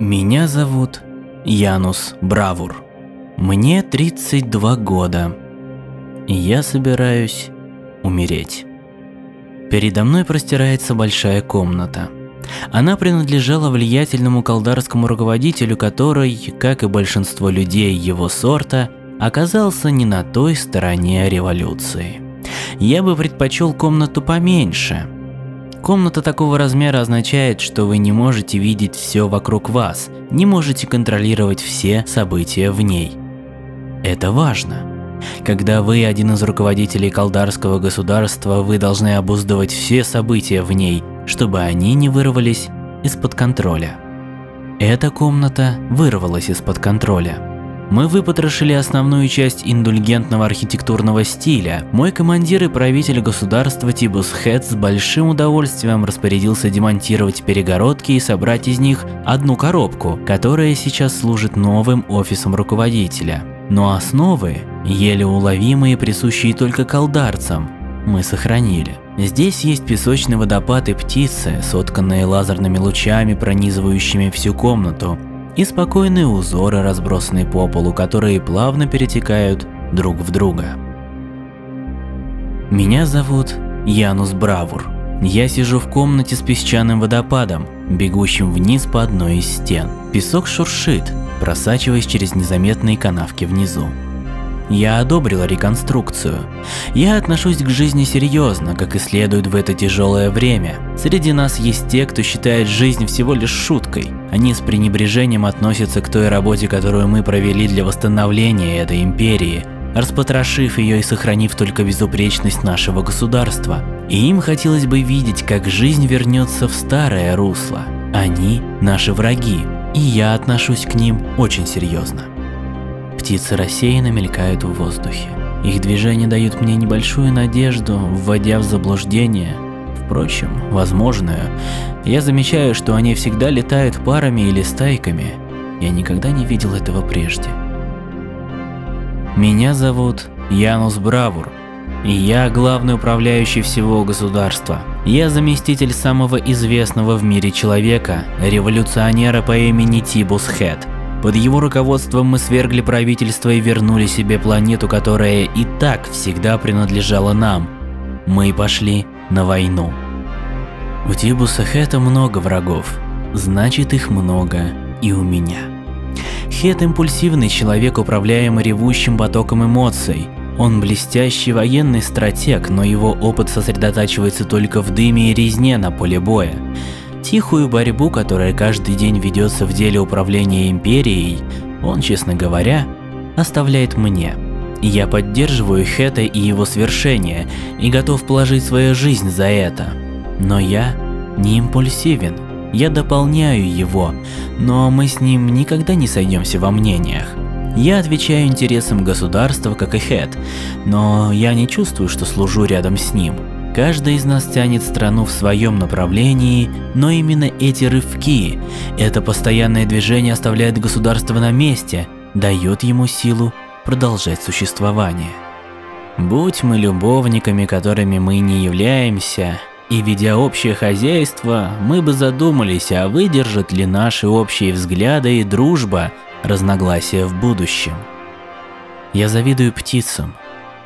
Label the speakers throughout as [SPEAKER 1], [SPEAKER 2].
[SPEAKER 1] Меня зовут Янус Бравур. Мне 32 года. И я собираюсь умереть. Передо мной простирается большая комната. Она принадлежала влиятельному колдарскому руководителю, который, как и большинство людей его сорта, оказался не на той стороне революции. Я бы предпочел комнату поменьше – Комната такого размера означает, что вы не можете видеть все вокруг вас, не можете контролировать все события в ней. Это важно. Когда вы один из руководителей колдарского государства, вы должны обуздывать все события в ней, чтобы они не вырвались из-под контроля. Эта комната вырвалась из-под контроля. Мы выпотрошили основную часть индульгентного архитектурного стиля. Мой командир и правитель государства Тибус Хэт с большим удовольствием распорядился демонтировать перегородки и собрать из них одну коробку, которая сейчас служит новым офисом руководителя. Но основы, еле уловимые, присущие только колдарцам, мы сохранили. Здесь есть песочный водопад и птицы, сотканные лазерными лучами, пронизывающими всю комнату, и спокойные узоры, разбросанные по полу, которые плавно перетекают друг в друга. Меня зовут Янус Бравур. Я сижу в комнате с песчаным водопадом, бегущим вниз по одной из стен. Песок шуршит, просачиваясь через незаметные канавки внизу. Я одобрила реконструкцию. Я отношусь к жизни серьезно, как и следует в это тяжелое время. Среди нас есть те, кто считает жизнь всего лишь шуткой. Они с пренебрежением относятся к той работе, которую мы провели для восстановления этой империи, распотрошив ее и сохранив только безупречность нашего государства. И им хотелось бы видеть, как жизнь вернется в старое русло. Они – наши враги, и я отношусь к ним очень серьезно. Птицы рассеянно мелькают в воздухе. Их движения дают мне небольшую надежду, вводя в заблуждение. Впрочем, возможную. Я замечаю, что они всегда летают парами или стайками. Я никогда не видел этого прежде. Меня зовут Янус Бравур, и я главный управляющий всего государства. Я заместитель самого известного в мире человека, революционера по имени Тибус Хэт. Под его руководством мы свергли правительство и вернули себе планету, которая и так всегда принадлежала нам. Мы пошли на войну. У Тибуса Хэта много врагов, значит их много и у меня. Хет импульсивный человек, управляемый ревущим потоком эмоций. Он блестящий военный стратег, но его опыт сосредотачивается только в дыме и резне на поле боя. Тихую борьбу, которая каждый день ведется в деле управления империей, он, честно говоря, оставляет мне. Я поддерживаю Хэта и его свершение и готов положить свою жизнь за это. Но я не импульсивен. Я дополняю его, но мы с ним никогда не сойдемся во мнениях. Я отвечаю интересам государства, как и Хэт, но я не чувствую, что служу рядом с ним. Каждый из нас тянет страну в своем направлении, но именно эти рывки, это постоянное движение оставляет государство на месте, дает ему силу продолжать существование. Будь мы любовниками, которыми мы не являемся, и ведя общее хозяйство, мы бы задумались, а выдержат ли наши общие взгляды и дружба разногласия в будущем. Я завидую птицам,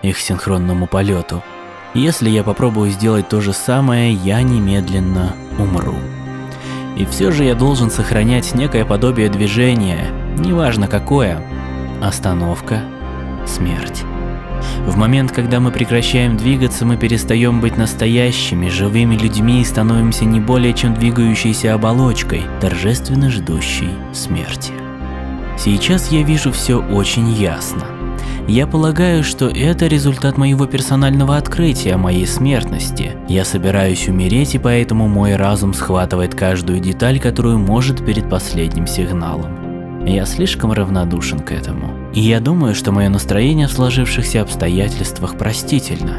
[SPEAKER 1] их синхронному полету – если я попробую сделать то же самое, я немедленно умру. И все же я должен сохранять некое подобие движения, неважно какое. Остановка, смерть. В момент, когда мы прекращаем двигаться, мы перестаем быть настоящими, живыми людьми и становимся не более чем двигающейся оболочкой, торжественно ждущей смерти. Сейчас я вижу все очень ясно. Я полагаю, что это результат моего персонального открытия, моей смертности. Я собираюсь умереть, и поэтому мой разум схватывает каждую деталь, которую может перед последним сигналом. Я слишком равнодушен к этому. И я думаю, что мое настроение в сложившихся обстоятельствах простительно.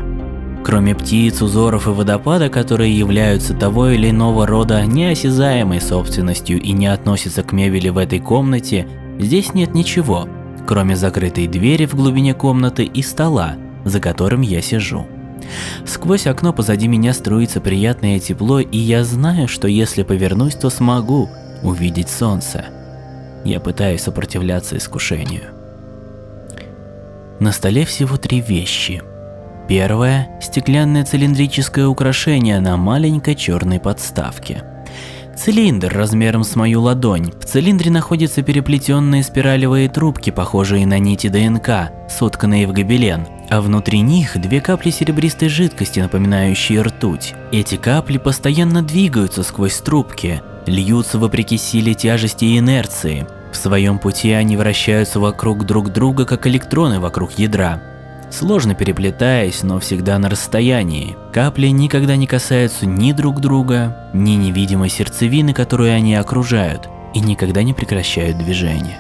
[SPEAKER 1] Кроме птиц, узоров и водопада, которые являются того или иного рода неосязаемой собственностью и не относятся к мебели в этой комнате, здесь нет ничего, кроме закрытой двери в глубине комнаты и стола, за которым я сижу. Сквозь окно позади меня струится приятное тепло, и я знаю, что если повернусь, то смогу увидеть солнце. я пытаюсь сопротивляться искушению. На столе всего три вещи. Первое – стеклянное цилиндрическое украшение на маленькой черной подставке. Цилиндр размером с мою ладонь. В цилиндре находятся переплетенные спиралевые трубки, похожие на нити ДНК, сотканные в гобелен а внутри них две капли серебристой жидкости, напоминающие ртуть. Эти капли постоянно двигаются сквозь трубки, льются вопреки силе тяжести и инерции. В своем пути они вращаются вокруг друг друга, как электроны вокруг ядра. Сложно переплетаясь, но всегда на расстоянии. Капли никогда не касаются ни друг друга, ни невидимой сердцевины, которую они окружают, и никогда не прекращают движение.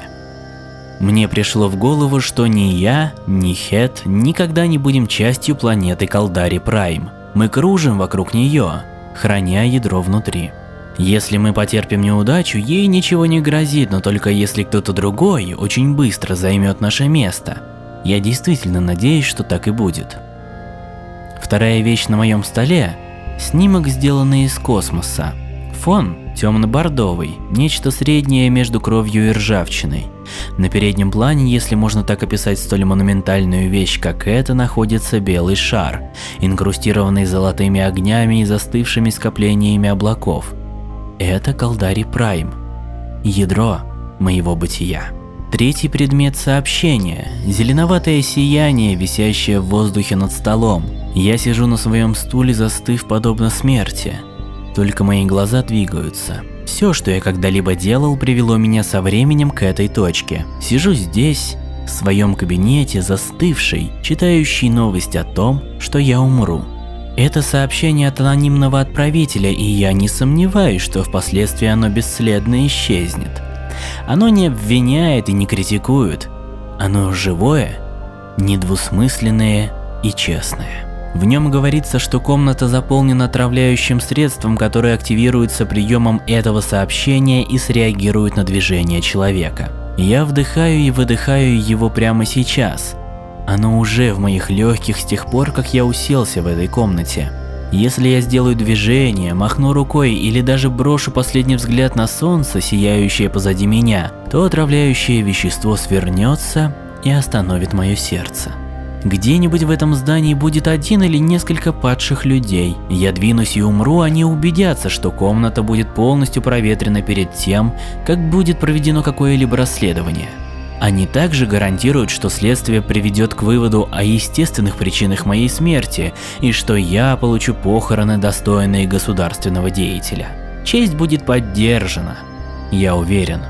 [SPEAKER 1] Мне пришло в голову, что ни я, ни Хет никогда не будем частью планеты Калдари Прайм. Мы кружим вокруг нее, храня ядро внутри. Если мы потерпим неудачу, ей ничего не грозит, но только если кто-то другой очень быстро займет наше место. Я действительно надеюсь, что так и будет. Вторая вещь на моем столе – снимок, сделанный из космоса. Фон темно-бордовый, нечто среднее между кровью и ржавчиной. На переднем плане, если можно так описать столь монументальную вещь, как это, находится белый шар, инкрустированный золотыми огнями и застывшими скоплениями облаков. Это Калдари Прайм, ядро моего бытия. Третий предмет сообщения – зеленоватое сияние, висящее в воздухе над столом. Я сижу на своем стуле, застыв подобно смерти. Только мои глаза двигаются. Все, что я когда-либо делал, привело меня со временем к этой точке. Сижу здесь, в своем кабинете, застывший, читающий новость о том, что я умру. Это сообщение от анонимного отправителя, и я не сомневаюсь, что впоследствии оно бесследно исчезнет. Оно не обвиняет и не критикует. Оно живое, недвусмысленное и честное. В нем говорится, что комната заполнена отравляющим средством, которое активируется приемом этого сообщения и среагирует на движение человека. Я вдыхаю и выдыхаю его прямо сейчас. Оно уже в моих легких с тех пор, как я уселся в этой комнате. Если я сделаю движение, махну рукой или даже брошу последний взгляд на солнце, сияющее позади меня, то отравляющее вещество свернется и остановит мое сердце. Где-нибудь в этом здании будет один или несколько падших людей. Я двинусь и умру, они убедятся, что комната будет полностью проветрена перед тем, как будет проведено какое-либо расследование. Они также гарантируют, что следствие приведет к выводу о естественных причинах моей смерти и что я получу похороны, достойные государственного деятеля. Честь будет поддержана, я уверен.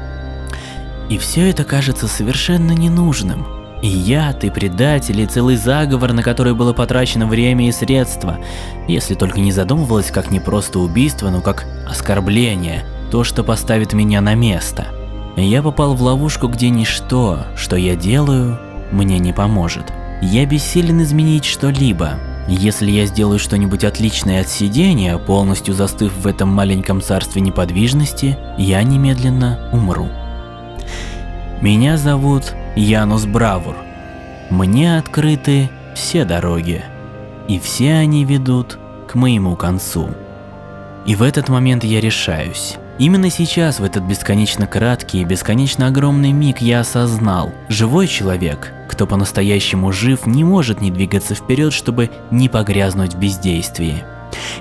[SPEAKER 1] И все это кажется совершенно ненужным. И яд, и предатель, и целый заговор, на который было потрачено время и средства, если только не задумывалось как не просто убийство, но как оскорбление, то, что поставит меня на место. Я попал в ловушку, где ничто, что я делаю, мне не поможет. Я бессилен изменить что-либо. Если я сделаю что-нибудь отличное от сидения, полностью застыв в этом маленьком царстве неподвижности, я немедленно умру. Меня зовут Янус Бравур. Мне открыты все дороги, и все они ведут к моему концу. И в этот момент я решаюсь. Именно сейчас, в этот бесконечно краткий и бесконечно огромный миг я осознал, живой человек, кто по-настоящему жив, не может не двигаться вперед, чтобы не погрязнуть в бездействии.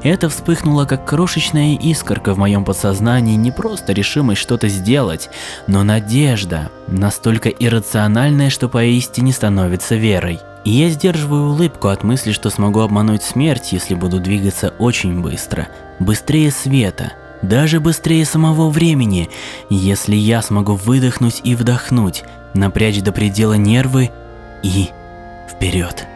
[SPEAKER 1] Это вспыхнуло как крошечная искорка в моем подсознании, не просто решимость что-то сделать, но надежда, настолько иррациональная, что поистине становится верой. И я сдерживаю улыбку от мысли, что смогу обмануть смерть, если буду двигаться очень быстро, быстрее света, даже быстрее самого времени, если я смогу выдохнуть и вдохнуть, напрячь до предела нервы и вперед.